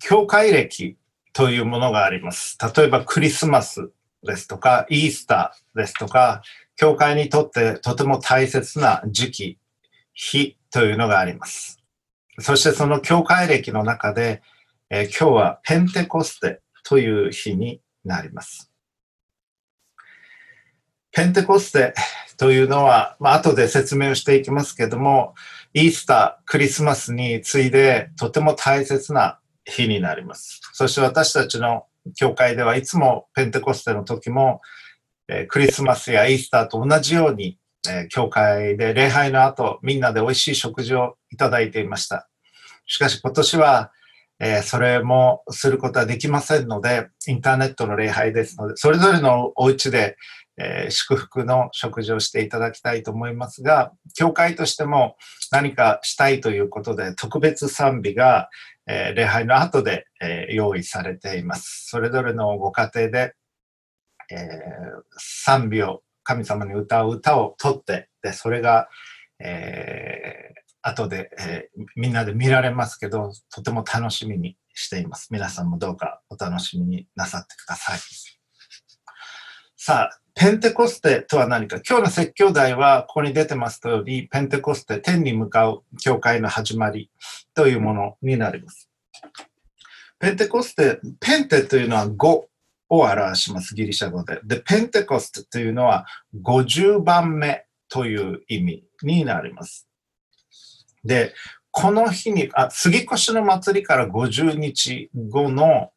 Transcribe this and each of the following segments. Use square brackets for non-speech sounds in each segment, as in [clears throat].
教会歴というものがあります。例えばクリスマスですとか、イースターですとか、教会にとってとても大切な時期、日というのがあります。そしてその教会歴の中で、えー、今日はペンテコステという日になります。ペンテコステというのは、まあ後で説明をしていきますけども、イースター、クリスマスに次いでとても大切な日になります。そして私たちの教会ではいつもペンテコステの時も、えー、クリスマスやイースターと同じように、えー、教会で礼拝の後、みんなで美味しい食事をいただいていました。しかし今年は、えー、それもすることはできませんので、インターネットの礼拝ですので、それぞれのお家で、え、祝福の食事をしていただきたいと思いますが、教会としても何かしたいということで、特別賛美が、え、礼拝の後で、え用意されています。それぞれのご家庭で、え賛美を神様に歌う歌を取って、でそれが、えー、後で、えー、みんなで見られますけど、とても楽しみにしています。皆さんもどうかお楽しみになさってください。さあ、ペンテコステとは何か？今日の説教題はここに出てます通り、ペンテコステ、天に向かう教会の始まりというものになります。ペンテコステ、ペンテというのは5を表します、ギリシャ語で。で、ペンテコステというのは50番目という意味になります。で、この日に、あ、杉越の祭りから50日後の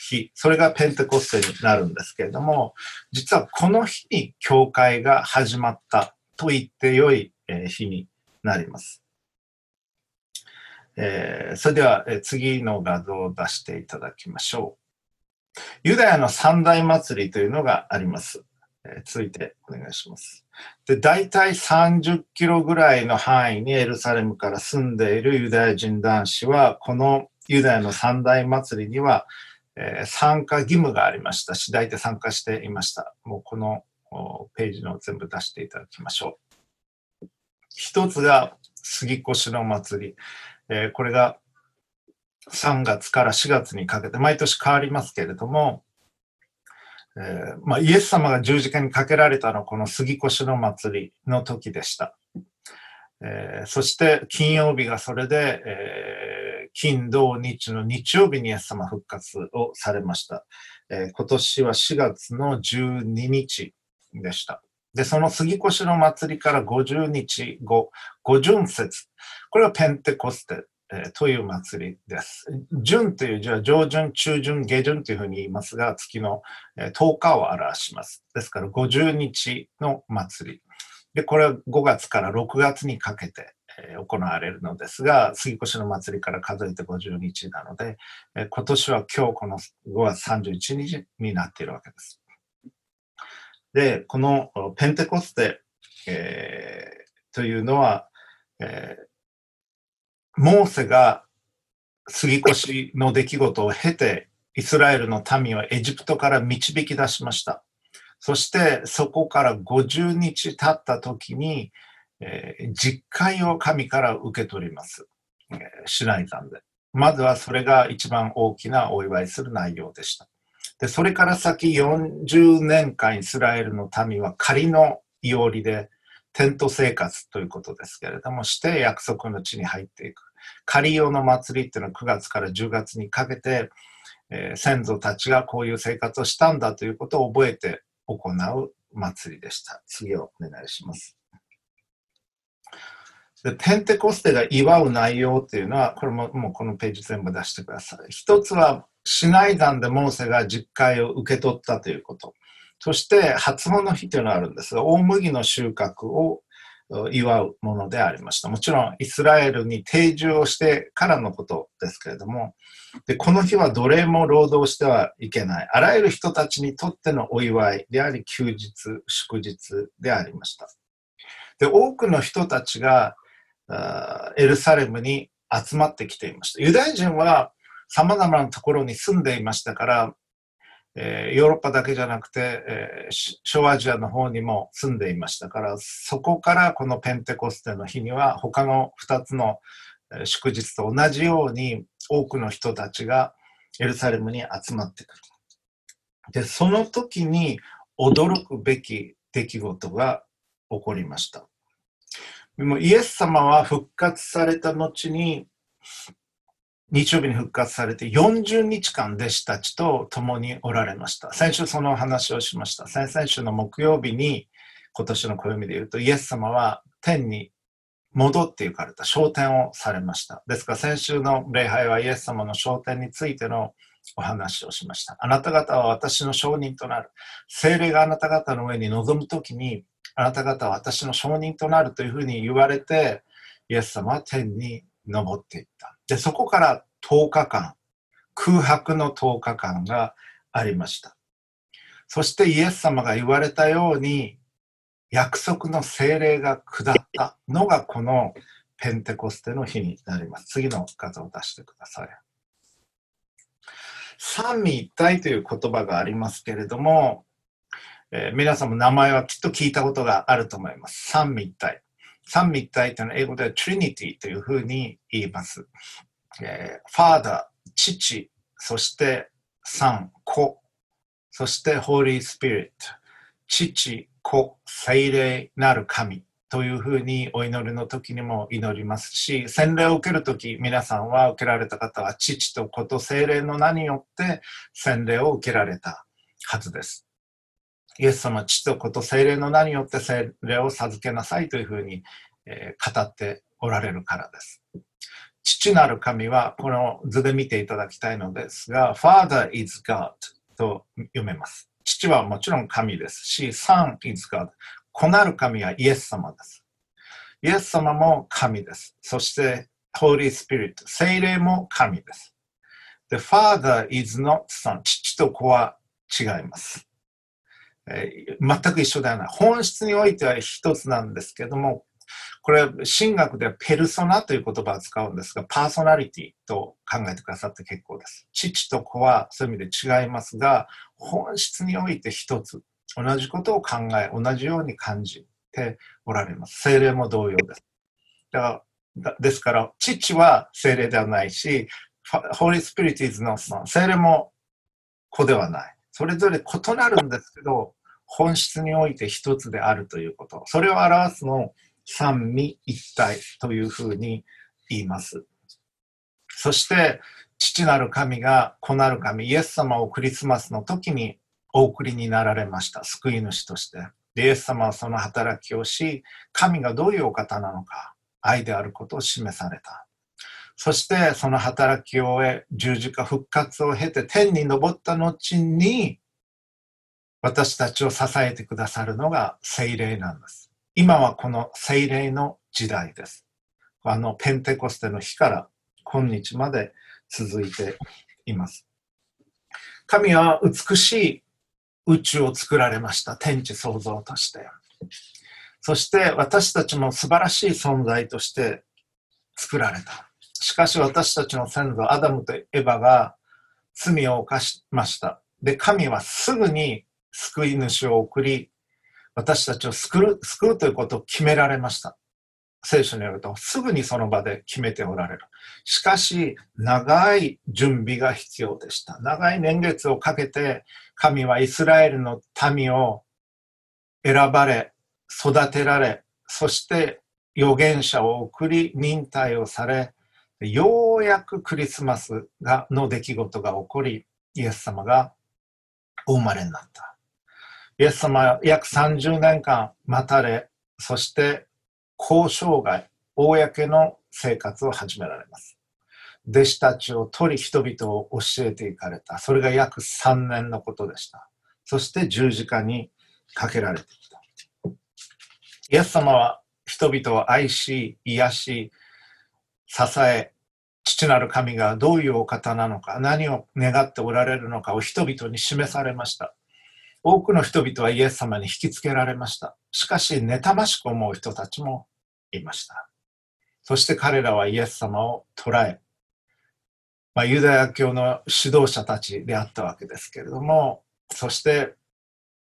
日、それがペンテコステになるんですけれども、実はこの日に教会が始まったと言ってよい日になります。えー、それでは次の画像を出していただきましょう。ユダヤの三大祭りというのがあります。えー、続いてお願いします。で、大体30キロぐらいの範囲にエルサレムから住んでいるユダヤ人男子は、このユダヤの三大祭りには、えー、参加義務がありましたし、大体参加していました。もうこのページの全部出していただきましょう。一つが杉越の祭り。えー、これが3月から4月にかけて、毎年変わりますけれども、えー、まあ、イエス様が十字架にかけられたのはこの杉越の祭りの時でした。えー、そして金曜日がそれで、えー、金土日の日曜日にイエス様復活をされました。えー、今年は4月の12日でした。で、その杉越の祭りから50日後、五巡節。これはペンテコステという祭りです。旬という字は上旬、中旬、下旬というふうに言いますが、月の10日を表します。ですから50日の祭り。で、これは5月から6月にかけて行われるのですが、杉越の祭りから数えて50日なので、え今年は今日この5月31日になっているわけです。で、このペンテコステ、えー、というのは、えーモーセが杉越の出来事を経て、イスラエルの民をエジプトから導き出しました。そしてそこから50日経った時に、えー、実会を神から受け取ります。えー、シナイ山で。まずはそれが一番大きなお祝いする内容でした。で、それから先40年間イスラエルの民は仮のいおりでテント生活ということですけれども、して約束の地に入っていく。仮用の祭りっていうのは9月から10月にかけて、えー、先祖たちがこういう生活をしたんだということを覚えて行う祭りでした。次をお願いします。でペンテコステが祝う内容っていうのは、これももうこのページ全部出してください。一つは、市内団でモーセが実戒を受け取ったということ。そして、初物日というのがあるんですが、大麦の収穫を祝うものでありました。もちろんイスラエルに定住をしてからのことですけれども、でこの日は奴隷も労働してはいけない。あらゆる人たちにとってのお祝いであり、休日、祝日でありました。で多くの人たちがエルサレムに集まってきていました。ユダヤ人は様々なところに住んでいましたから、えー、ヨーロッパだけじゃなくて、えー、小アジアの方にも住んでいましたから、そこからこのペンテコステの日には他の2つの祝日と同じように多くの人たちがエルサレムに集まってくる。で、その時に驚くべき出来事が起こりました。でもイエス様は復活された後に、日曜日に復活されて40日間弟子たちと共におられました。先週その話をしました。先々週の木曜日に今年の暦で言うとイエス様は天に戻って行かれた、昇天をされました。ですから先週の礼拝はイエス様の昇天についてのお話をしました。あなた方は私の証人となる。精霊があなた方の上に臨むときに、あなた方は私の証人となるというふうに言われて、イエス様は天に昇っていった。で、そこから10日間、空白の10日間がありました。そしてイエス様が言われたように、約束の精霊が下ったのがこのペンテコステの日になります。次の画像を出してください。三位一体という言葉がありますけれども、えー、皆さんも名前はきっと聞いたことがあると思います。三位一体。三位一体というのは英語では Trinity というふうに言います。えー、Father、父、そして三、子、そして Holy Spirit、父、子、聖霊なる神というふうにお祈りの時にも祈りますし、洗礼を受ける時、皆さんは受けられた方は父と子と聖霊の名によって洗礼を受けられたはずです。イエス様、父と子と聖霊の名によって聖霊を授けなさいというふうに、えー、語っておられるからです。父なる神は、この図で見ていただきたいのですが、Father is God と読めます。父はもちろん神ですし、Son is God。子なる神はイエス様です。イエス様も神です。そして、Holy Spirit、聖霊も神です。The Father is not Son。父と子は違います。全く一緒ではない。本質においては一つなんですけども、これ、神学ではペルソナという言葉を使うんですが、パーソナリティと考えてくださって結構です。父と子はそういう意味で違いますが、本質において一つ、同じことを考え、同じように感じておられます。精霊も同様です。だからですから、父は精霊ではないし、Holy Spirit is not son。精霊も子ではない。それぞれ異なるんですけど、本質において一つであるということ。それを表すのを三位一体というふうに言います。そして、父なる神が子なる神、イエス様をクリスマスの時にお送りになられました。救い主として。イエス様はその働きをし、神がどういうお方なのか、愛であることを示された。そしてその働きを終え、十字架復活を経て天に昇った後に、私たちを支えてくださるのが聖霊なんです。今はこの聖霊の時代です。あのペンテコステの日から今日まで続いています。神は美しい宇宙を作られました。天地創造として。そして私たちも素晴らしい存在として作られた。しかし私たちの先祖アダムとエヴァが罪を犯しました。で、神はすぐに救い主を送り、私たちを救う救うということを決められました。聖書によると、すぐにその場で決めておられる。しかし、長い準備が必要でした。長い年月をかけて、神はイスラエルの民を選ばれ、育てられ、そして預言者を送り、忍耐をされ、ようやくクリスマスがの出来事が起こり、イエス様がお生まれになった。イエス様約30年間待たれ、そして交渉外、公の生活を始められます。弟子たちを取り人々を教えていかれた。それが約3年のことでした。そして十字架にかけられてきた。イエス様は人々を愛し、癒し、支え、父なる神がどういうお方なのか、何を願っておられるのかを人々に示されました。多くの人々はイエス様に引きつけられました。しかし、妬ましく思う人たちもいました。そして彼らはイエス様を捕らえ、まあ、ユダヤ教の指導者たちであったわけですけれども、そして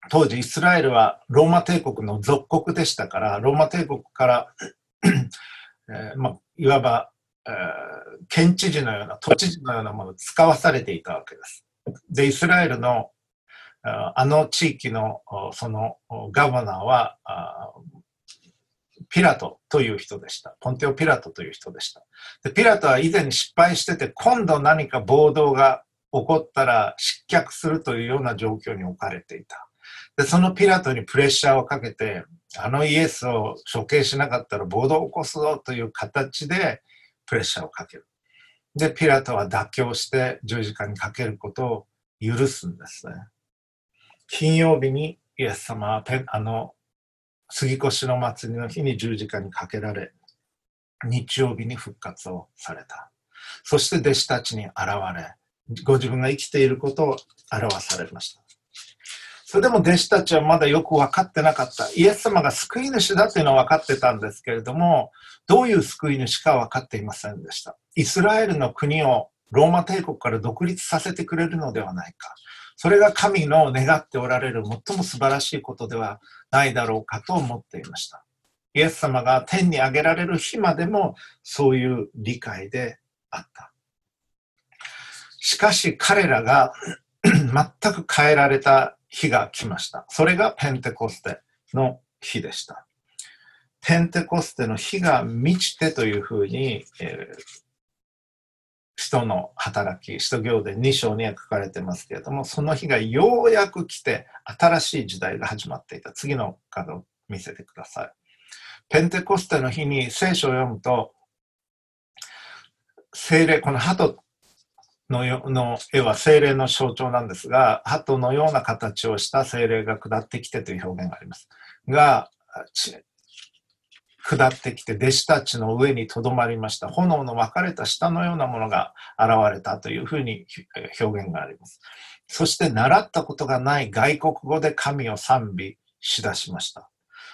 当時イスラエルはローマ帝国の属国でしたから、ローマ帝国から [clears throat] えー、まあ、いわばえー、県知事のような都知事のようなものを使わされていたわけです。で、イスラエルのあの地域のそのガバナーはピラトという人でした。ポンテオ・ピラトという人でした。でピラトは以前に失敗してて、今度何か暴動が起こったら失脚するというような状況に置かれていた。で、そのピラトにプレッシャーをかけて、あのイエスを処刑しなかったら暴動を起こすぞという形でプレッシャーをかける。で、ピラトは妥協して十字架にかけることを許すんですね。金曜日にイエス様はあの杉越の祭りの日に十字架にかけられ、日曜日に復活をされた。そして弟子たちに現れ、ご自分が生きていることを表されました。それでも弟子たちはまだよく分かってなかった。イエス様が救い主だというのは分かってたんですけれども、どういう救い主か分かっていませんでした。イスラエルの国をローマ帝国から独立させてくれるのではないか。それが神の願っておられる最も素晴らしいことではないだろうかと思っていました。イエス様が天に上げられる日までもそういう理解であった。しかし彼らが [clears throat] 全く変えられた日が来ました。それがペンテコステの日でした。ペンテコステの日が満ちてというふうに、えー、人の働き、使徒行伝2章には書かれてますけれども、その日がようやく来て、新しい時代が始まっていた。次のカードを見せてください。ペンテコステの日に聖書を読むと、精霊、この鳩のの絵は精霊の象徴なんですが、鳩のような形をした精霊が下ってきてという表現があります。が、下ってきて弟子たちの上にとどまりました。炎の分かれた下のようなものが現れたというふうに表現があります。そして習ったことがない外国語で神を賛美しだしました。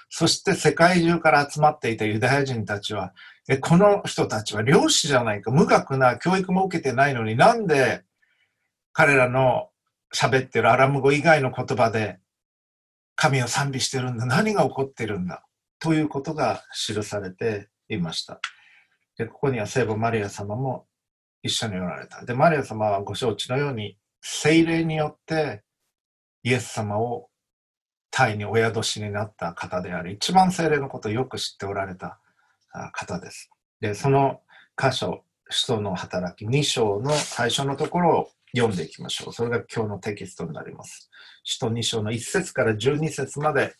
そして世界中から集まっていたユダヤ人たちは、えこの人たちは漁師じゃないか、無学な教育も受けてないのになんで彼らの喋ってるアラム語以外の言葉で神を賛美してるんだ。何が起こってるんだ。ということが記されていました。でここには聖母マリア様も一緒におられた。で、マリア様はご承知のように、精霊によってイエス様をタイにお宿しになった方であり、一番精霊のことをよく知っておられた方です。で、その箇所、使徒の働き2章の最初のところを読んでいきましょう。それが今日のテキストになります。使徒2章の1節から12節まで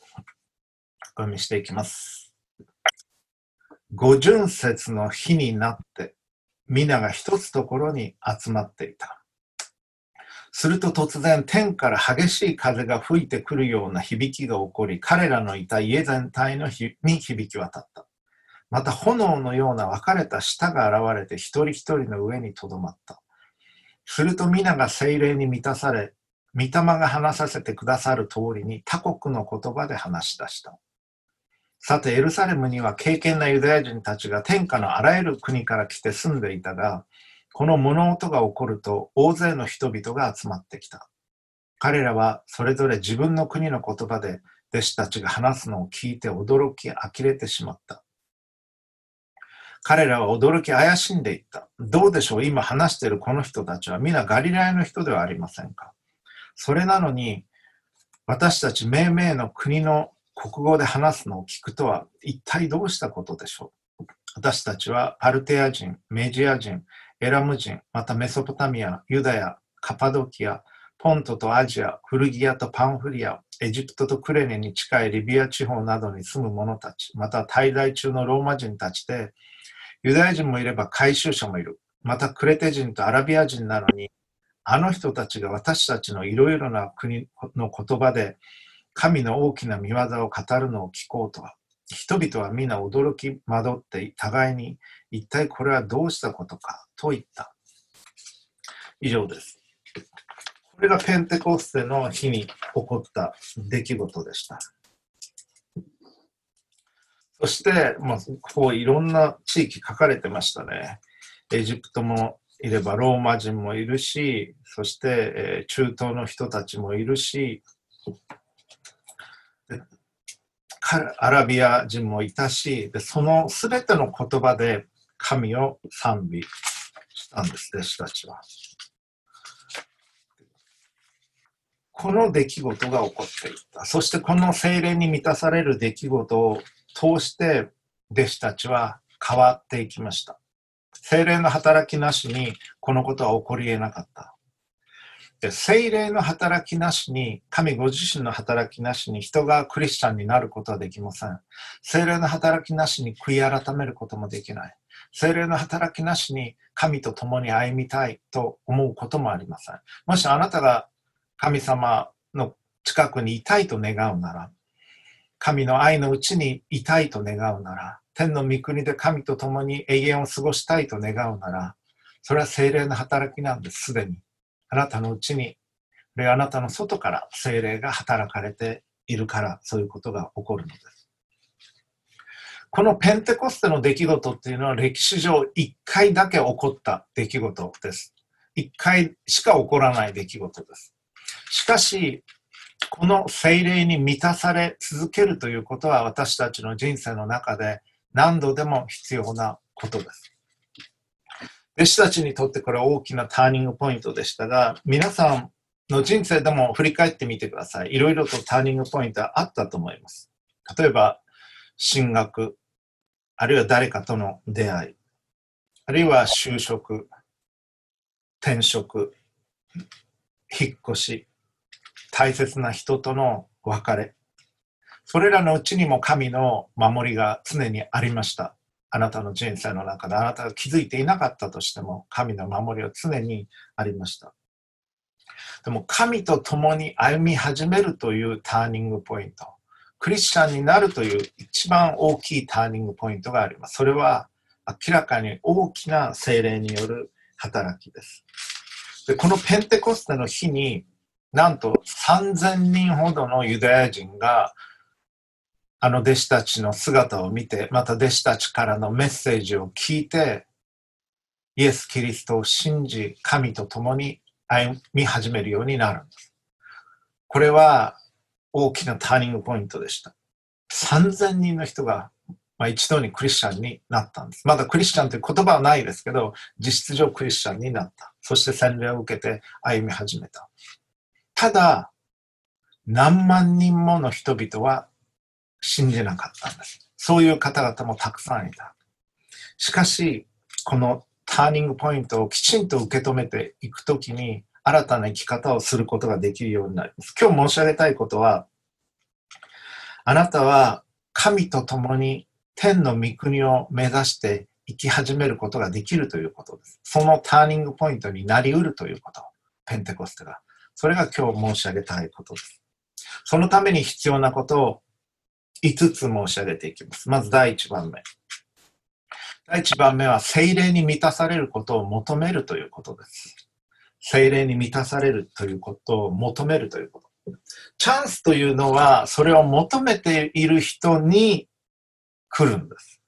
読みしていきます。五巡節の日になって、皆が一つところに集まっていた。すると突然天から激しい風が吹いてくるような響きが起こり、彼らのいた家全体のに響き渡った。また炎のような分かれた舌が現れて一人一人の上にとどまった。すると皆が精霊に満たされ、御霊が話させてくださる通りに他国の言葉で話し出した。さて、エルサレムには敬虔なユダヤ人たちが天下のあらゆる国から来て住んでいたが、この物音が起こると大勢の人々が集まってきた。彼らはそれぞれ自分の国の言葉で弟子たちが話すのを聞いて驚き呆れてしまった。彼らは驚き怪しんでいった。どうでしょう？今話しているこの人たちは皆ガリラヤの人ではありませんか？それなのに私たち命名の国の国語で話すのを聞くとは一体どうしたことでしょう？私たちはパルテア人、メジア人、エラム人、またメソポタミア、ユダヤ、カパドキア、ポントとアジア、フルギアとパンフリア、エジプトとクレネに近いリビア地方などに住む者たち、また滞在中のローマ人たちで、ユダヤ人もいれば回収者もいる。またクレテ人とアラビア人なのに、あの人たちが私たちのいろいろな国の言葉で神の大きな見業を語るのを聞こうとは、人々は皆驚き惑って互いに一体これはどうしたことかと言った。以上です。これがペンテコステの日に起こった出来事でした。そして、まあ、こういろんな地域書かれてましたね。エジプトもいればローマ人もいるし、そして、えー、中東の人たちもいるし、アラビア人もいたし、でその全ての言葉で神を賛美したんです、弟子たちは。この出来事が起こっていった。そしてこの精霊に満たされる出来事を通して弟子たちは変わっていきました。精霊の働きなしにこのことは起こり得なかった。で精霊の働きなしに、神ご自身の働きなしに人がクリスチャンになることはできません。精霊の働きなしに悔い改めることもできない。精霊の働きなしに神と共に歩みたいと思うこともありません。もしあなたが神様の近くにいたいと願うなら、神の愛のうちにいたいと願うなら、天の御国で神と共に永遠を過ごしたいと願うなら、それは精霊の働きなんです、すでに。あなたのうちに、あなたの外から精霊が働かれているから、そういうことが起こるのです。このペンテコステの出来事っていうのは歴史上1回だけ起こった出来事です。1回しか起こらない出来事です。しかし、この精霊に満たされ続けるということは私たちの人生の中で何度でも必要なことです。弟子たちにとってこれは大きなターニングポイントでしたが、皆さんの人生でも振り返ってみてください。いろいろとターニングポイントはあったと思います。例えば、進学、あるいは誰かとの出会い、あるいは就職、転職、引っ越し、大切な人との別れ。それらのうちにも神の守りが常にありました。あなたの人生の中であなたが気づいていなかったとしても神の守りは常にありました。でも神と共に歩み始めるというターニングポイント。クリスチャンになるという一番大きいターニングポイントがあります。それは明らかに大きな精霊による働きです。でこのペンテコステの日になんと3000人ほどのユダヤ人があの弟子たちの姿を見て、また弟子たちからのメッセージを聞いて、イエス・キリストを信じ、神と共に歩み始めるようになるんです。これは大きなターニングポイントでした。3000人の人が、まあ、一度にクリスチャンになったんです。まだクリスチャンという言葉はないですけど、実質上クリスチャンになった。そして洗礼を受けて歩み始めた。ただ、何万人もの人々は信じなかったんです。そういう方々もたくさんいた。しかし、このターニングポイントをきちんと受け止めていくときに、新たな生き方をすることができるようになります。今日申し上げたいことは、あなたは神と共に天の御国を目指して生き始めることができるということです。そのターニングポイントになりうるということ。ペンテコステが。それが今日申し上げたいことです。そのために必要なことを5つ申し上げていきます。まず第1番目。第1番目は、精霊に満たされることを求めるということです。精霊に満たされるということを求めるということ。チャンスというのは、それを求めている人に来るんです。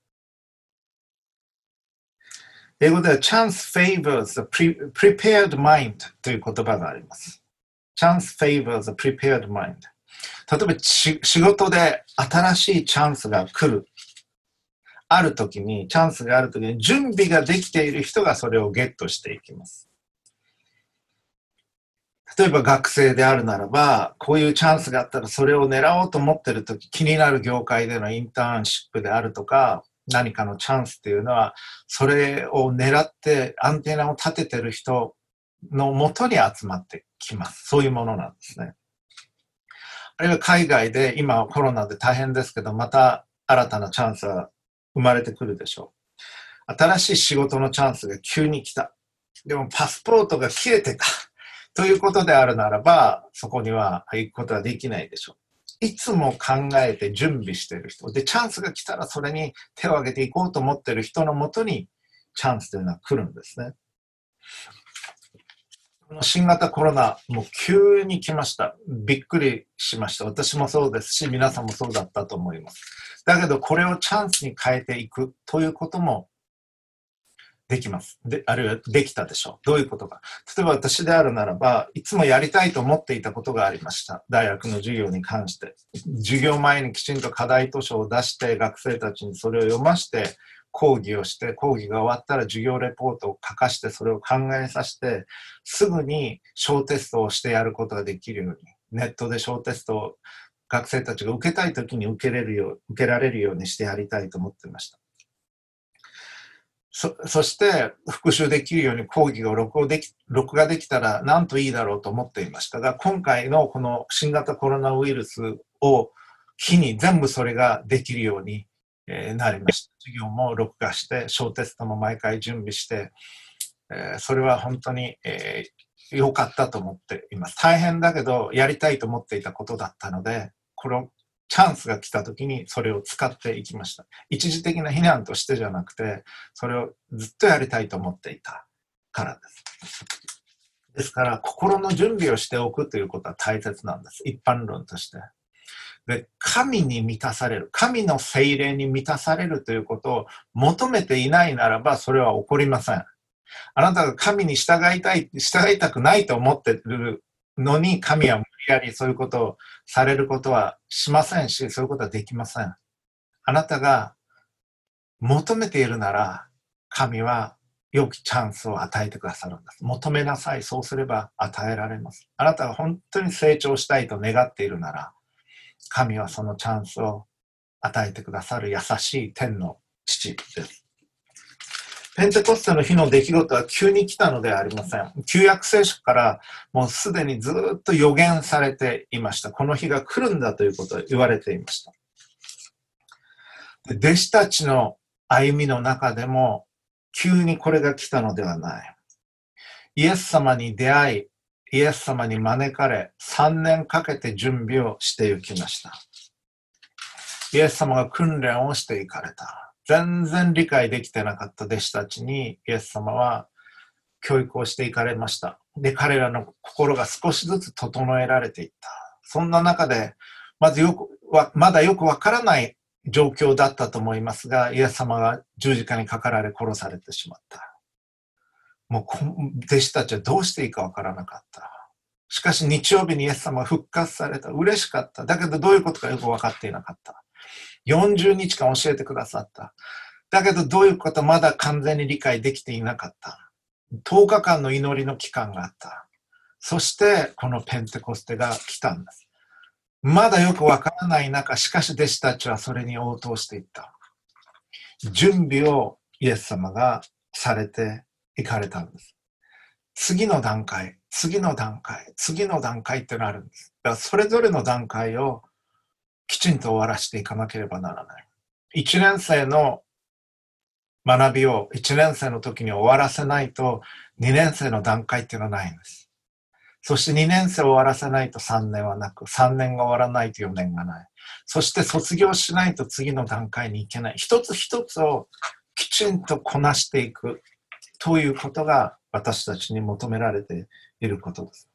英語では chance favors the prepared mind という言葉があります。chance favors the prepared mind 例えば仕事で新しいチャンスが来る。ある時に、チャンスがある時に、準備ができている人がそれをゲットしていきます。例えば学生であるならば、こういうチャンスがあったらそれを狙おうと思ってる時、気になる業界でのインターンシップであるとか、何かのチャンスっていうのは、それを狙ってアンテナを立ててる人のもとに集まってきます。そういうものなんですね。あるいは海外で今はコロナで大変ですけど、また新たなチャンスは生まれてくるでしょう。新しい仕事のチャンスが急に来た。でもパスポートが切れてた。[laughs] ということであるならば、そこには行くことはできないでしょう。いつも考えて準備してる人。で、チャンスが来たらそれに手を挙げていこうと思ってる人のもとにチャンスというのは来るんですね。新型コロナ、もう急に来ました。びっくりしました。私もそうですし、皆さんもそうだったと思います。だけど、これをチャンスに変えていくということもできます。で、あるいはできたでしょう。どういうことか。例えば私であるならば、いつもやりたいと思っていたことがありました。大学の授業に関して。授業前にきちんと課題図書を出して、学生たちにそれを読まして、講義をして、講義が終わったら授業レポートを書かして、それを考えさせて、すぐに小テストをしてやることができるように、ネットで小テストを学生たちが受けたい時に受けれるよう、受けられるようにしてやりたいと思ってました。そそして復習できるように講義を録でき録画できたらなんといいだろうと思っていましたが、今回のこの新型コロナウイルスを日に全部それができるようにえなりました。授業も録画して、小テストも毎回準備して、えそれは本当に良かったと思っています。大変だけど、やりたいと思っていたことだったので、このチャンスが来た時にそれを使っていきました。一時的な避難としてじゃなくて、それをずっとやりたいと思っていたからです。ですから、心の準備をしておくということは大切なんです。一般論として。で、神に満たされる。神の精霊に満たされるということを求めていないならば、それは起こりません。あなたが神に従いたい、従いたくないと思っているのに、神は無理やりそういうことをされることはしませんし、そういうことはできません。あなたが求めているなら、神は良きチャンスを与えてくださるんです。求めなさい。そうすれば与えられます。あなたが本当に成長したいと願っているなら、神はそのチャンスを与えてくださる優しい天の父です。ペンテコステの日の出来事は急に来たのではありません。旧約聖書からもうすでにずっと予言されていました。この日が来るんだということを言われていました。弟子たちの歩みの中でも急にこれが来たのではない。イエス様に出会い、イエス様に招かれ、3年かけて準備をして行きました。イエス様が訓練をしていかれた。全然理解できてなかった弟子たちにイエス様は教育をしていかれました。で、彼らの心が少しずつ整えられていった。そんな中で、まずよく、まだよくわからない状況だったと思いますが、イエス様が十字架にかかられ殺されてしまった。もう弟子たちはどうしていいかわからなかった。しかし日曜日にイエス様は復活された。嬉しかった。だけどどういうことかよく分かっていなかった。40日間教えてくださった。だけどどういうことまだ完全に理解できていなかった。10日間の祈りの期間があった。そしてこのペンテコステが来たんです。まだよくわからない中、しかし弟子たちはそれに応答していった。準備をイエス様がされていかれたんです。次の段階、次の段階、次の段階ってのあるんです。だからそれぞれの段階をきちんと終わらせていかなければならない。1年生の学びを1年生の時に終わらせないと2年生の段階っていうのはないんです。そして2年生を終わらせないと3年はなく、3年が終わらないと4年がない。そして卒業しないと次の段階に行けない。一つ一つをきちんとこなしていくということが私たちに求められていることです。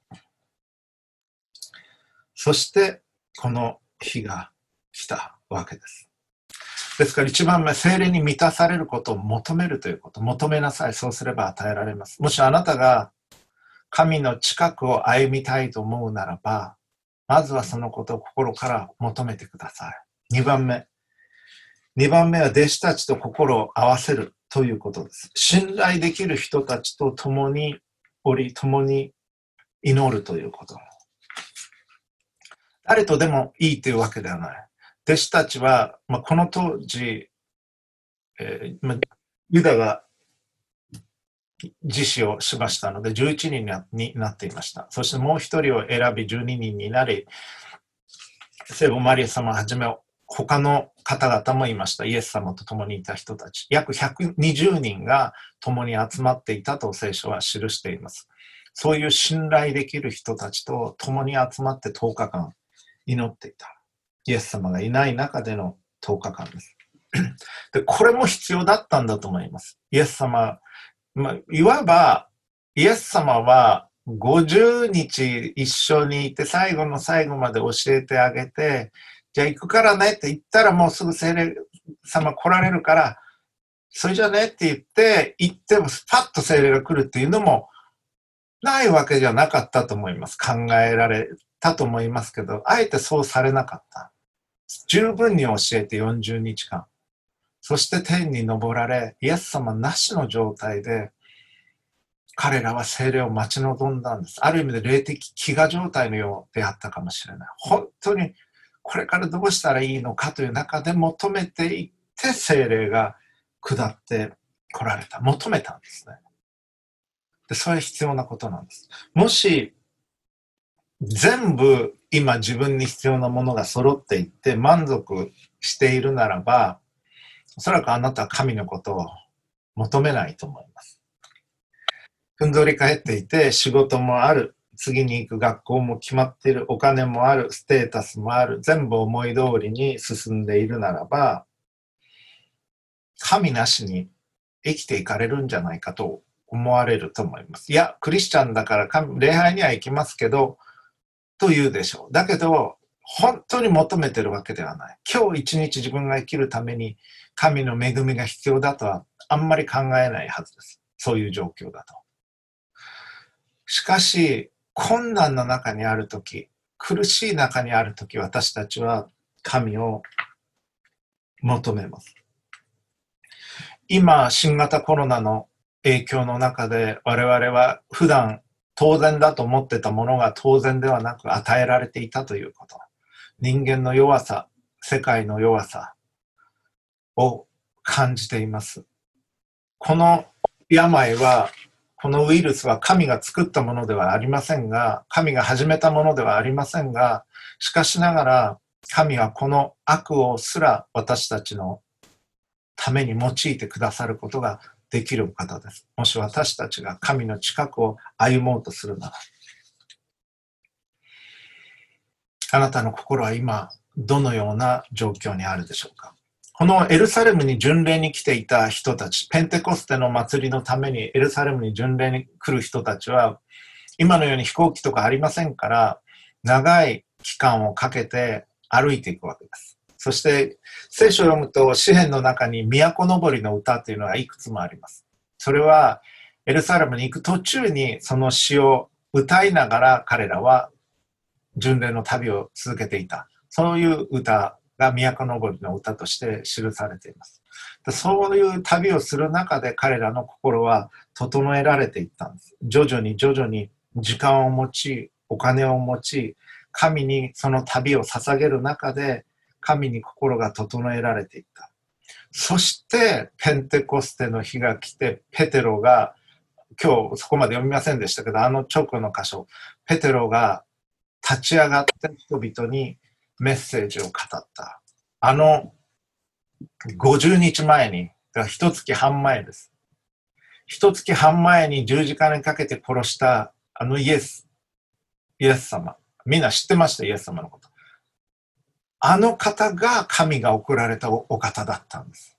そして、この日が来たわけです。ですから一番目、精霊に満たされることを求めるということ。求めなさい。そうすれば与えられます。もしあなたが神の近くを歩みたいと思うならば、まずはそのことを心から求めてください。2番目。2番目は弟子たちと心を合わせるということです。信頼できる人たちと共におり、共に祈るということ。誰とでもいいというわけではない。弟子たちは、まあ、この当時、えーまあ、ユダが自死をしましたので、11人になっていました。そしてもう一人を選び12人になり、聖母マリア様はじめ、他の方々もいました。イエス様と共にいた人たち。約120人が共に集まっていたと聖書は記しています。そういう信頼できる人たちと共に集まって10日間祈っていた。イエス様がいない中での10日間です。[clears throat] で、これも必要だったんだと思います。イエス様、まあ、いわば、イエス様は50日一緒にいて、最後の最後まで教えてあげて、じゃあ行くからねって言ったらもうすぐ聖霊様来られるから、それじゃねって言って、行ってもスパッと聖霊が来るっていうのもないわけじゃなかったと思います。考えられたと思いますけど、あえてそうされなかった。十分に教えて40日間。そして天に昇られ、イエス様なしの状態で、彼らは精霊を待ち望んだんです。ある意味で霊的飢餓状態のようであったかもしれない。本当にこれからどうしたらいいのかという中で求めていって精霊が下って来られた。求めたんですね。で、それは必要なことなんです。もし、全部今自分に必要なものが揃っていって満足しているならば、おそらくあなたは神のことを求めないと思います。ふんぞり返っていて仕事もある、次に行く学校も決まってる、お金もある、ステータスもある、全部思い通りに進んでいるならば、神なしに生きていかれるんじゃないかと思われると思います。いや、クリスチャンだから神礼拝には行きますけど、と言うでしょう。だけど、本当に求めてるわけではない。今日一日自分が生きるために神の恵みが必要だとはあんまり考えないはずです。そういう状況だと。しかし、困難の中にあるとき、苦しい中にあるとき、私たちは神を求めます。今、新型コロナの影響の中で我々は普段当然だと思ってたものが当然ではなく与えられていたということ。人間の弱さ、世界の弱さを感じています。この病はこのウイルスは神が作ったものではありませんが、神が始めたものではありませんが、しかしながら神はこの悪をすら私たちのために用いてくださることができる方です。もし私たちが神の近くを歩もうとするなら。あなたの心は今、どのような状況にあるでしょうか？このエルサレムに巡礼に来ていた人たち、ペンテコステの祭りのためにエルサレムに巡礼に来る人たちは、今のように飛行機とかありませんから、長い期間をかけて歩いていくわけです。そして、聖書を読むと、詩篇の中に都のぼりの歌というのがいくつもあります。それは、エルサレムに行く途中にその詩を歌いながら彼らは巡礼の旅を続けていた。そういう歌が都のぼりの歌として記されています。そういう旅をする中で彼らの心は整えられていったんです。徐々に徐々に時間を持ち、お金を持ち、神にその旅を捧げる中で神に心が整えられていった。そしてペンテコステの日が来てペテロが今日そこまで読みませんでしたけどあの直後の箇所ペテロが立ち上がって人々にメッセージを語った。あの、50日前に、一月半前です。一月半前に十字架にかけて殺したあのイエス、イエス様。みんな知ってました、イエス様のこと。あの方が神が送られたお方だったんです。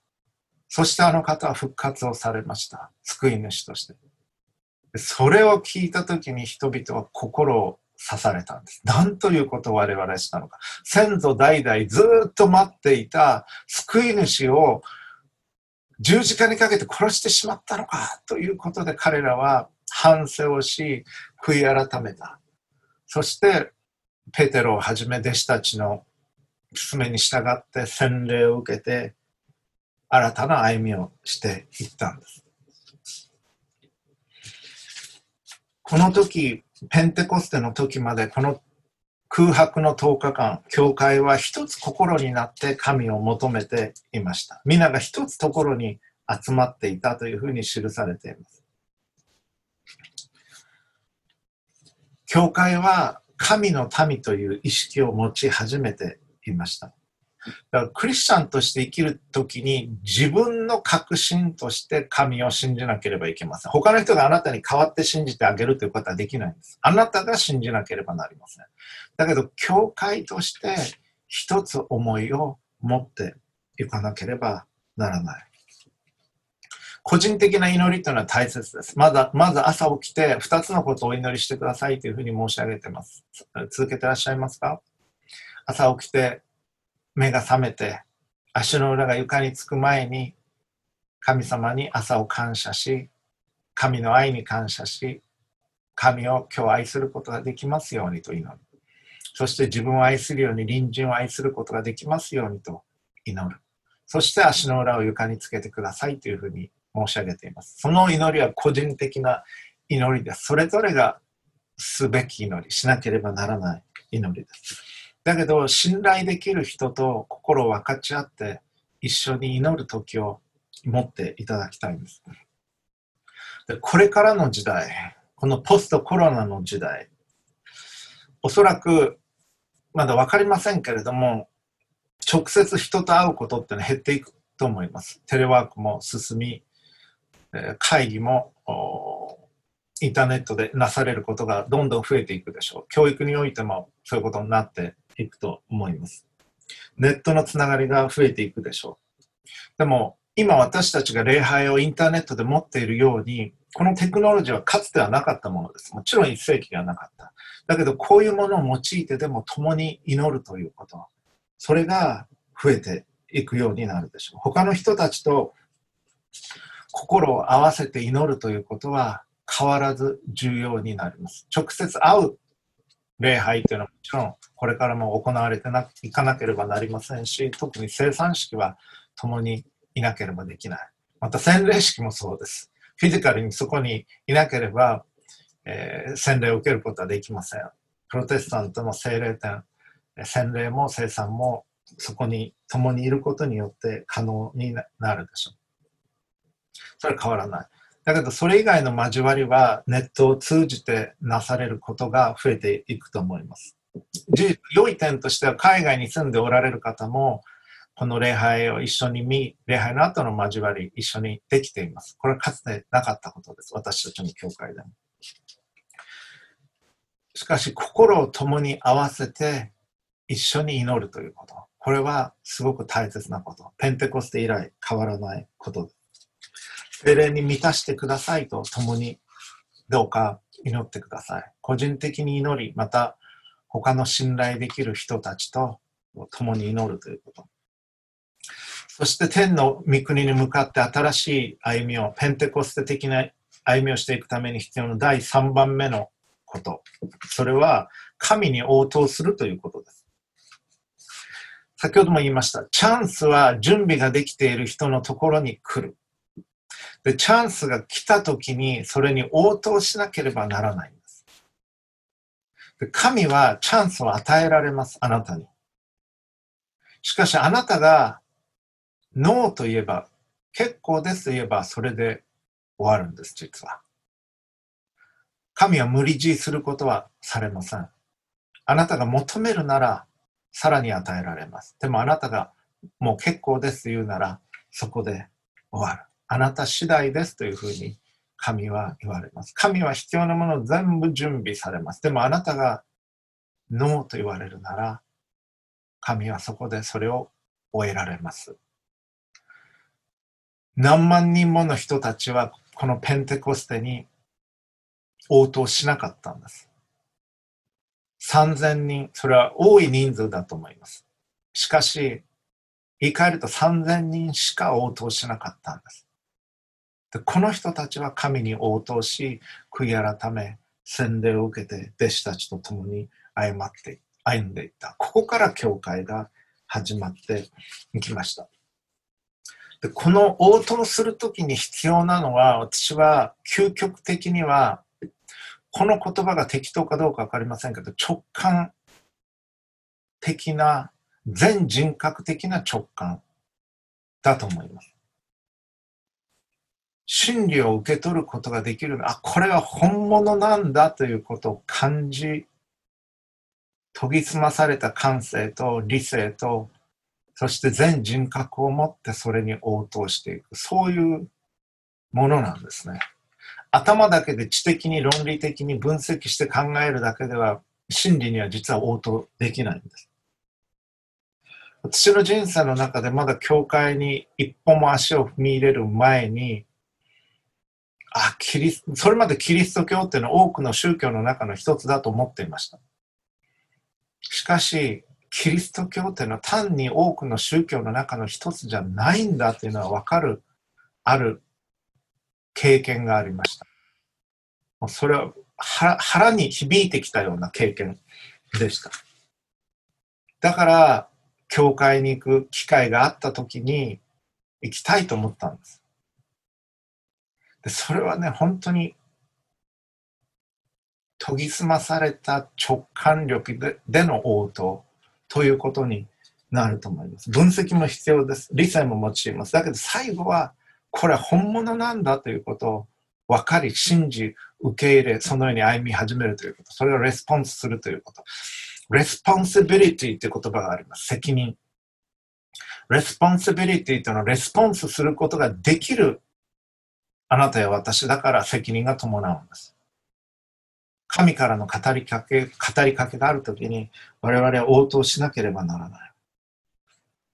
そしてあの方は復活をされました。救い主として。それを聞いたときに人々は心を刺されたんです。何ということを我々したのか。先祖代々ずっと待っていた救い主を十字架にかけて殺してしまったのかということで彼らは反省をし、悔い改めた。そして、ペテロをはじめ弟子たちの勧めに従って洗礼を受けて、新たな歩みをしていったんです。この時、ペンテコステの時までこの空白の10日間、教会は一つ心になって神を求めていました。皆が一つところに集まっていたというふうに記されています。教会は神の民という意識を持ち始めていました。だからクリスチャンとして生きるときに自分の確信として神を信じなければいけません。他の人があなたに代わって信じてあげるということはできないんです。あなたが信じなければなりません。だけど、教会として一つ思いを持っていかなければならない。個人的な祈りというのは大切です。まだ、まず朝起きて二つのことをお祈りしてくださいというふうに申し上げてます。続けてらっしゃいますか？朝起きて目が覚めて足の裏が床につく前に神様に朝を感謝し神の愛に感謝し神を今日愛することができますようにと祈るそして自分を愛するように隣人を愛することができますようにと祈るそして足の裏を床につけてくださいというふうに申し上げています。その祈りは個人的な祈りです。それぞれがすべき祈り、しなければならない祈りです。だけど、信頼できる人と心を分かち合って一緒に祈る時を持っていただきたいんです。でこれからの時代、このポストコロナの時代、おそらくまだ分かりませんけれども、直接人と会うことってのは減っていくと思います。テレワークも進み、会議もインターネットでなされることがどんどん増えていくでしょう。教育においてもそういうことになっていくと思います。ネットのつながりが増えていくでしょう。でも今私たちが礼拝をインターネットで持っているように、このテクノロジーはかつてはなかったものです。もちろん1世紀ではなかった。だけどこういうものを用いてでも共に祈るということ。それが増えていくようになるでしょう。他の人たちと心を合わせて祈るということは変わらず重要になります。直接会う礼拝というのはもちろんこれからも行われていかなければなりませんし、特に生産式は共にいなければできない。また洗礼式もそうです。フィジカルにそこにいなければ、えー、洗礼を受けることはできません。プロテスタントの聖霊典洗礼も生産もそこに共にいることによって可能になるでしょう。それは変わらない。だけどそれ以外の交わりはネットを通じてなされることが増えていくと思います。良い点としては海外に住んでおられる方もこの礼拝を一緒に見、礼拝の後の交わり一緒にできています。これはかつてなかったことです。私たちの教会でも。しかし心を共に合わせて一緒に祈るということ。これはすごく大切なこと。ペンテコステ以来変わらないことです。精霊に満たしてくださいと共にどうか祈ってください。個人的に祈り、また他の信頼できる人たちと共に祈るということ。そして天の御国に向かって新しい歩みを、ペンテコステ的な歩みをしていくために必要な第3番目のこと。それは神に応答するということです。先ほども言いました。チャンスは準備ができている人のところに来る。で、チャンスが来た時にそれに応答しなければならないんです。で神はチャンスを与えられます、あなたに。しかしあなたがノーと言えば、結構ですと言えばそれで終わるんです、実は。神は無理強いすることはされません。あなたが求めるならさらに与えられます。でもあなたがもう結構ですと言うなら、そこで終わる。あなた次第ですというふうに神は言われます。神は必要なものを全部準備されます。でもあなたがノーと言われるなら、神はそこでそれを終えられます。何万人もの人たちはこのペンテコステに応答しなかったんです。3000人、それは多い人数だと思います。しかし、言い換えると3000人しか応答しなかったんです。でこの人たちは神に応答し、悔い改め、洗礼を受けて弟子たちと共に歩って歩んでいった。ここから教会が始まっていきました。でこの応答するときに必要なのは、私は究極的にはこの言葉が適当かどうかわかりませんけど、直感的な、全人格的な直感だと思います。真理を受け取ることができる。あ、これは本物なんだということを感じ、研ぎ澄まされた感性と理性と、そして全人格を持ってそれに応答していく。そういうものなんですね。頭だけで知的に論理的に分析して考えるだけでは真理には実は応答できないんです。私の人生の中でまだ教会に一歩も足を踏み入れる前に、あ、キリス、それまでキリスト教っていうのは多くの宗教の中の一つだと思っていました。しかし、キリスト教っていうのは単に多くの宗教の中の一つじゃないんだっていうのはわかる、ある経験がありました。それは腹に響いてきたような経験でした。だから、教会に行く機会があった時に行きたいと思ったんです。でそれはね、本当に研ぎ澄まされた直感力ででの応答ということになると思います。分析も必要です。理性も用います。だけど最後はこれは本物なんだということを分かり、信じ、受け入れ、そのように歩み始めるということ。それをレスポンスするということ。 responsibility という言葉があります。責任。 responsibility というのはレスポンスすることができるあなたや私だから責任が伴うんです。神からの語りかけ、語りかけがあるときに我々は応答しなければならない。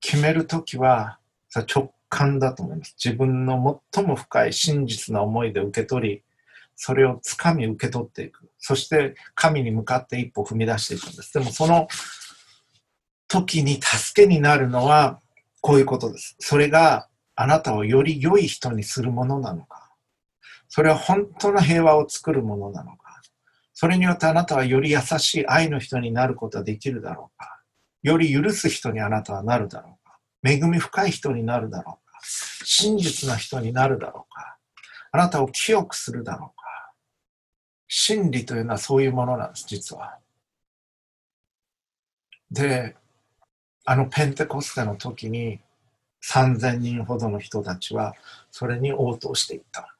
決めるときは直感だと思います。自分の最も深い真実な思いで受け取り、それをつかみ受け取っていく。そして神に向かって一歩踏み出していくんです。でもその時に助けになるのはこういうことです。それがあなたをより良い人にするものなのか。それは本当の平和を作るものなのか？それによってあなたはより優しい愛の人になることはできるだろうか？より許す人にあなたはなるだろうか？恵み深い人になるだろうか？真実な人になるだろうか？あなたを清くするだろうか？真理というのはそういうものなんです、実は。で、あのペンテコステの時に3000人ほどの人たちはそれに応答していった。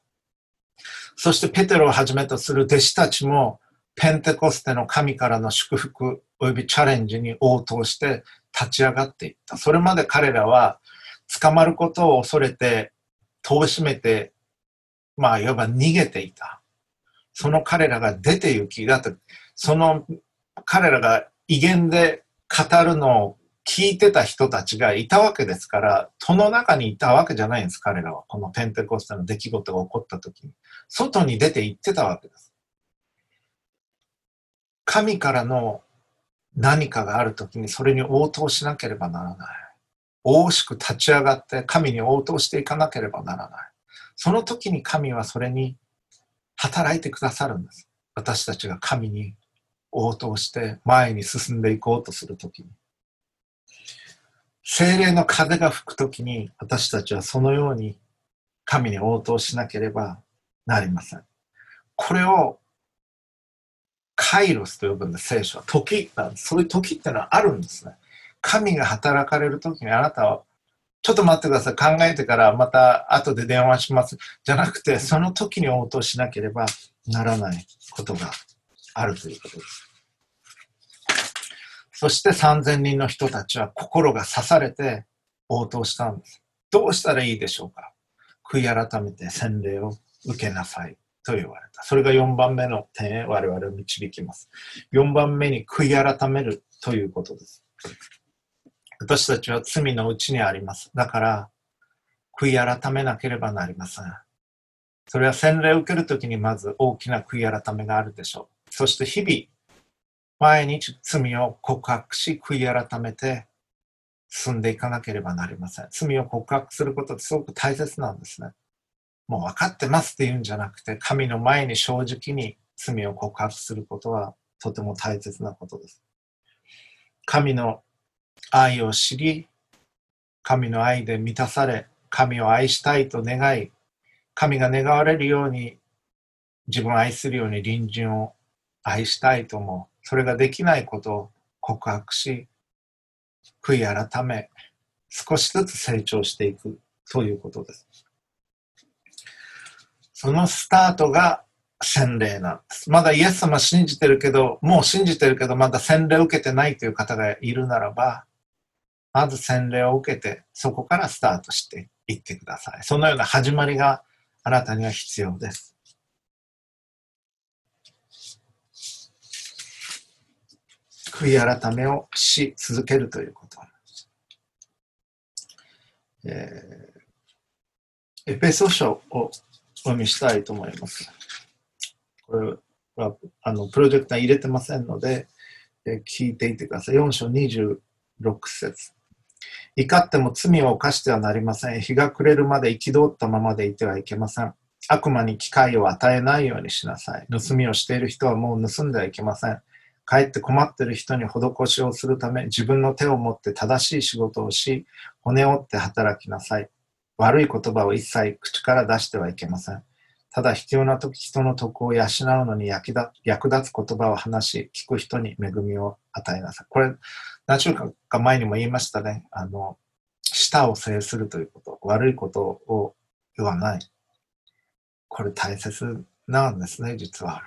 そしてペテロをはじめとする弟子たちもペンテコステの神からの祝福及びチャレンジに応答して立ち上がっていった。それまで彼らは捕まることを恐れて戸を閉めて、まあいわば逃げていた。その彼らが出て行き、だってその彼らが威厳で語るのを聞いてた人たちがいたわけですから、戸の中にいたわけじゃないんです、彼らは。このペンテコステの出来事が起こった時に。外に出て行ってたわけです。神からの何かがある時にそれに応答しなければならない。大しく立ち上がって神に応答していかなければならない。その時に神はそれに働いてくださるんです。私たちが神に応答して前に進んでいこうとする時に。精霊の風が吹く時に私たちはそのように神に応答しなければなりません。これをカイロスと呼ぶんです、聖書は。時なんです。そういう時ってのはあるんですね。神が働かれる時にあなたは、ちょっと待ってください。考えてからまた後で電話します。じゃなくて、その時に応答しなければならないことがあるということです。そして3000人の人たちは心が刺されて応答したんです。どうしたらいいでしょうか？悔い改めて洗礼を受けなさいと言われた。それが4番目の点へ我々を導きます。4番目に悔い改めるということです。私たちは罪のうちにあります。だから、悔い改めなければなりません。それは洗礼を受けるときにまず大きな悔い改めがあるでしょう。そして日々、毎日罪を告白し、悔い改めて進んでいかなければなりません。罪を告白することってすごく大切なんですね。もう分かってますって言うんじゃなくて、神の前に正直に罪を告白することはとても大切なことです。神の愛を知り、神の愛で満たされ、神を愛したいと願い、神が願われるように、自分を愛するように隣人を愛したいと思う。それができないことを告白し、悔い改め、少しずつ成長していくということです。そのスタートが洗礼なんです。まだイエス様信じてるけど、もう信じてるけど、まだ洗礼を受けてないという方がいるならば、まず洗礼を受けて、そこからスタートしていってください。そのような始まりがあなたには必要です。悔い改めをし続けるということ。えー、エペソ書をお読みしたいと思います。これはあのプロジェクター入れてませんので、え聞いていてください。4章26節怒っても罪を犯してはなりません。日が暮れるまで憤ったままでいてはいけません。悪魔に機会を与えないようにしなさい。盗みをしている人はもう盗んではいけません。かえって困ってる人に施しをするため、自分の手を持って正しい仕事をし、骨折って働きなさい。悪い言葉を一切口から出してはいけません。ただ必要な時人の徳を養うのに役立役立つ言葉を話し、聞く人に恵みを与えなさい。これ、何週間か前にも言いましたね。あの、舌を制するということ、悪いことを言わない。これ大切なんですね、実は。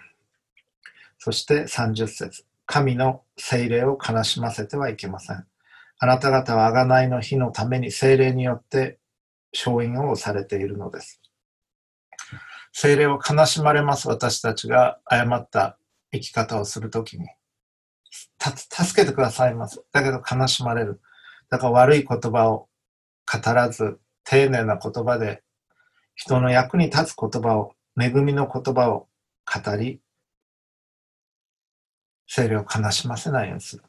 そして30節神の精霊を悲しませてはいけません。あなた方は贖いの日のために精霊によって勝因をされているのです。精霊を悲しまれます私たちが誤った生き方をするときに、助けてくださいます。だけど悲しまれる。だから悪い言葉を語らず、丁寧な言葉で人の役に立つ言葉を、恵みの言葉を語り、精霊を悲しませないようにする。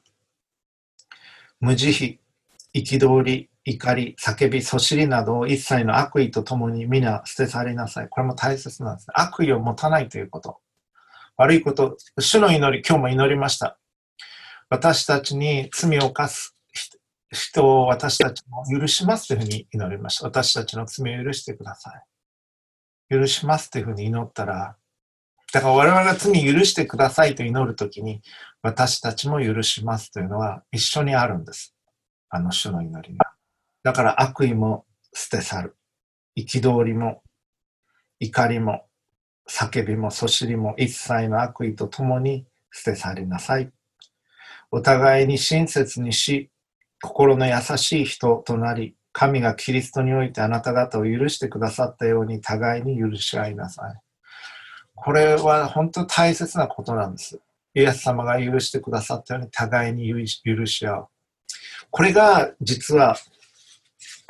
無慈悲、憤り、怒り、叫び、そしりなどを一切の悪意とともに皆捨て去りなさい。これも大切なんです。悪意を持たないということ。悪いこと、主の祈り、今日も祈りました。私たちに罪を犯す人を私たちも許しますというふうに祈りました。私たちの罪を許してください。許しますというふうに祈ったら、だから我々が罪許してくださいと祈るときに、私たちも許しますというのは一緒にあるんです。あの主の祈りが。だから悪意も捨て去る。憤りも、怒りも、叫びも、そしりも、一切の悪意とともに捨て去りなさい。お互いに親切にし、心の優しい人となり、神がキリストにおいてあなた方を許してくださったように互いに許し合いなさい。これは本当大切なことなんです。イエス様が許してくださったように互いに許し合う。これが実は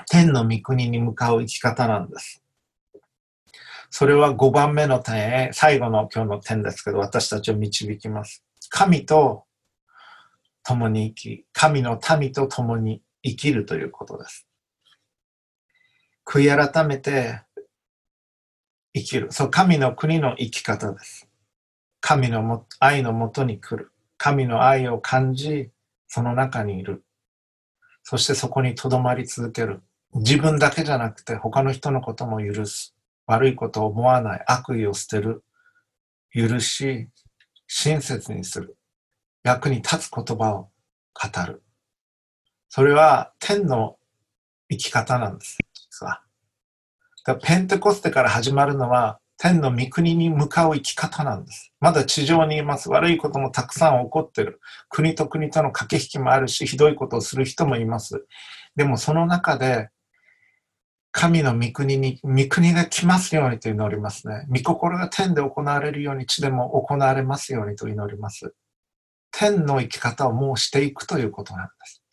天の御国に向かう生き方なんです。それは5番目の点、最後の今日の点ですけど、私たちを導きます。神と共に生き、神の民と共に生きるということです。悔い改めて生きる。そう、神の国の生き方です。神のも愛のもとに来る。神の愛を感じ、その中にいる。そしてそこにとどまり続ける。自分だけじゃなくて他の人のことも許す。悪いことを思わない。悪意を捨てる。許し、親切にする。役に立つ言葉を語る。それは天の生き方なんです。実は。ペンテコステから始まるのは天の御国に向かう生き方なんです。まだ地上にいます。悪いこともたくさん起こってる。国と国との駆け引きもあるし、ひどいことをする人もいます。でもその中で、神の御国に、御国が来ますようにと祈りますね。御心が天で行われるように地でも行われますようにと祈ります。天の生き方をもうしていくということなんです。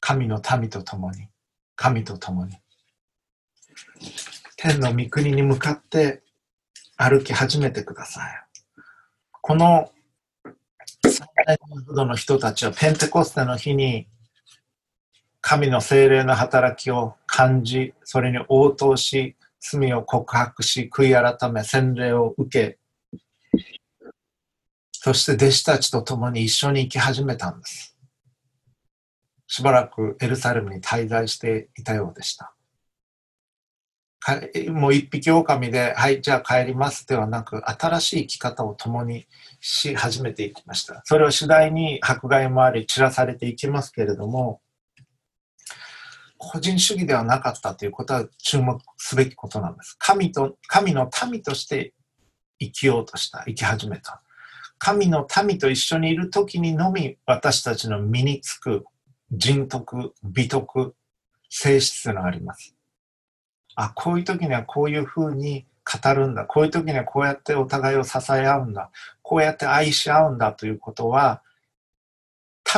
神の民と共に、神と共に。天の御国に向かって歩き始めてください。この3年ほどの人たちはペンテコステの日に神の精霊の働きを感じ、それに応答し、罪を告白し、悔い改め、洗礼を受け、そして弟子たちと共に一緒に生き始めたんです。しばらくエルサレムに滞在していたようでした。もう一匹狼で、はい、じゃあ帰りますではなく、新しい生き方を共にし始めていきました。それを次第に迫害もあり散らされていきますけれども、個人主義ではなかったということは注目すべきことなんです。神と、神の民として生きようとした、生き始めた。神の民と一緒にいる時にのみ私たちの身につく人徳、美徳、性質があります。あ、こういう時にはこういうふうに語るんだ。こういう時にはこうやってお互いを支え合うんだ。こうやって愛し合うんだということは、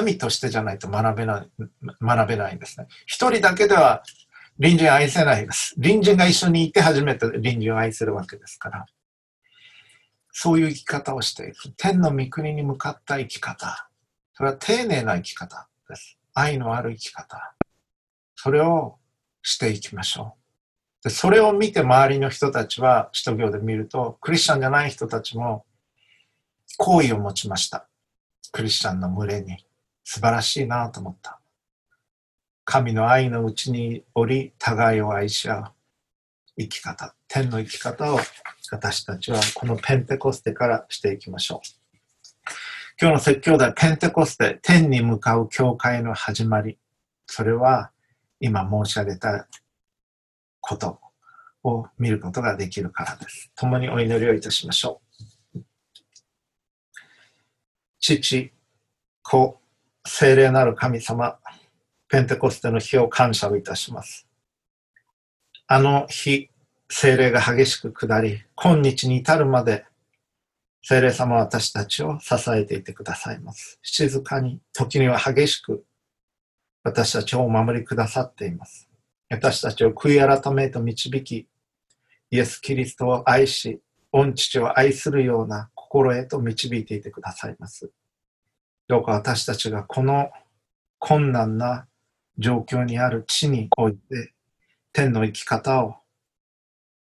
民としてじゃないと学べない、学べないんですね。一人だけでは隣人愛せないです。隣人が一緒にいて初めて隣人を愛せるわけですから。そういう生き方をしていく。天の御国に向かった生き方。それは丁寧な生き方です。愛のある生き方。それをしていきましょう。でそれを見て周りの人たちは、使徒行で見ると、クリスチャンじゃない人たちも好意を持ちました。クリスチャンの群れに素晴らしいなと思った。神の愛のうちにおり、互いを愛し合う生き方、天の生き方を私たちはこのペンテコステからしていきましょう。今日の説教ではペンテコステ、天に向かう教会の始まり。それは今申し上げたことを見ることができるからです。共にお祈りをいたしましょう。父、子、聖霊なる神様、ペンテコステの日を感謝をいたします。あの日、精霊が激しく下り、今日に至るまで、精霊様は私たちを支えていてくださいます。静かに、時には激しく、私たちをお守りくださっています。私たちを悔い改めと導き、イエス・キリストを愛し、御父を愛するような心へと導いていてくださいます。どうか私たちがこの困難な状況にある地において、天の生き方を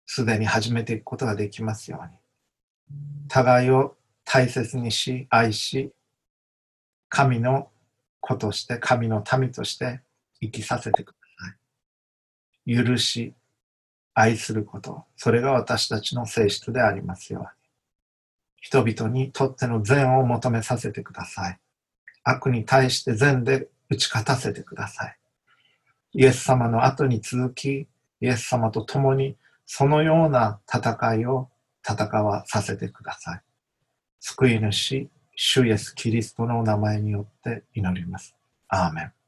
すでに始めていくことができますように。互いを大切にし、愛し、神の子として、神の民として生きさせてください。許し、愛すること、それが私たちの性質でありますように。人々にとっての善を求めさせてください。悪に対して善で打ち勝たせてください。イエス様の後に続き、イエス様と共にそのような戦いを戦わさせてください。救い主、主イエス・キリストのお名前によって祈ります。アーメン。